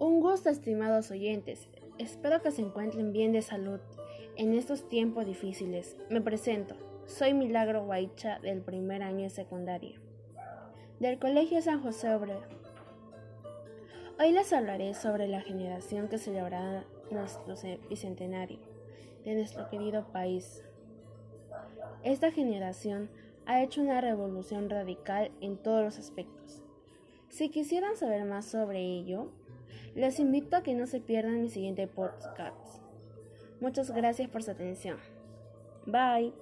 Un gusto, estimados oyentes. Espero que se encuentren bien de salud en estos tiempos difíciles. Me presento. Soy Milagro Guaicha del primer año de secundaria, del Colegio San José Obrero. Hoy les hablaré sobre la generación que celebrará nuestro bicentenario de nuestro querido país. Esta generación ha hecho una revolución radical en todos los aspectos. Si quisieran saber más sobre ello, les invito a que no se pierdan mi siguiente podcast. Muchas gracias por su atención. Bye.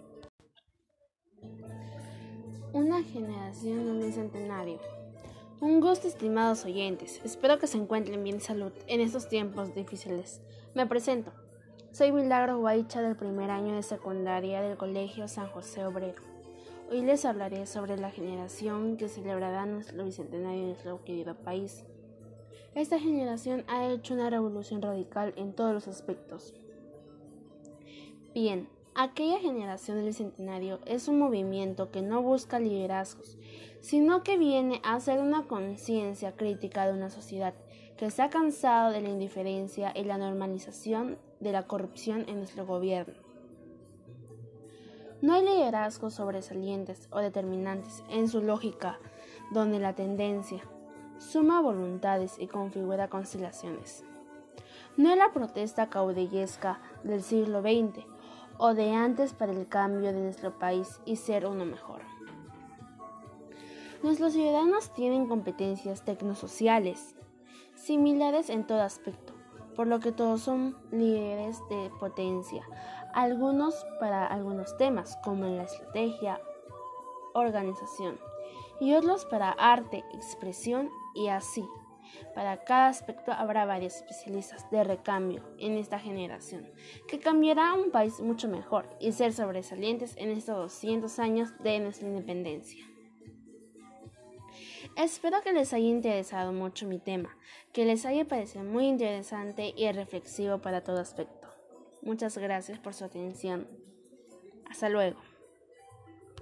Una generación en un centenario. Un gusto, estimados oyentes. Espero que se encuentren bien salud en estos tiempos difíciles. Me presento. Soy Milagro Guaicha del primer año de secundaria del Colegio San José Obrero. Hoy les hablaré sobre la generación que celebrará nuestro bicentenario de nuestro querido país. Esta generación ha hecho una revolución radical en todos los aspectos. Bien, aquella generación del Bicentenario es un movimiento que no busca liderazgos, sino que viene a hacer una conciencia crítica de una sociedad que se ha cansado de la indiferencia y la normalización de la corrupción en nuestro gobierno. No hay liderazgos sobresalientes o determinantes en su lógica, donde la tendencia suma voluntades y configura constelaciones. No es la protesta caudillesca del siglo XX o de antes para el cambio de nuestro país y ser uno mejor. Nuestros ciudadanos tienen competencias tecnosociales similares en todo aspecto, por lo que todos son líderes de potencia, algunos para algunos temas, como en la estrategia, organización, y otros para arte, expresión y así. Para cada aspecto habrá varios especialistas de recambio en esta generación, que cambiará a un país mucho mejor y ser sobresalientes en estos 200 años de nuestra independencia. Espero que les haya interesado mucho mi tema, que les haya parecido muy interesante y reflexivo para todo aspecto. Muchas gracias por su atención. Hasta luego.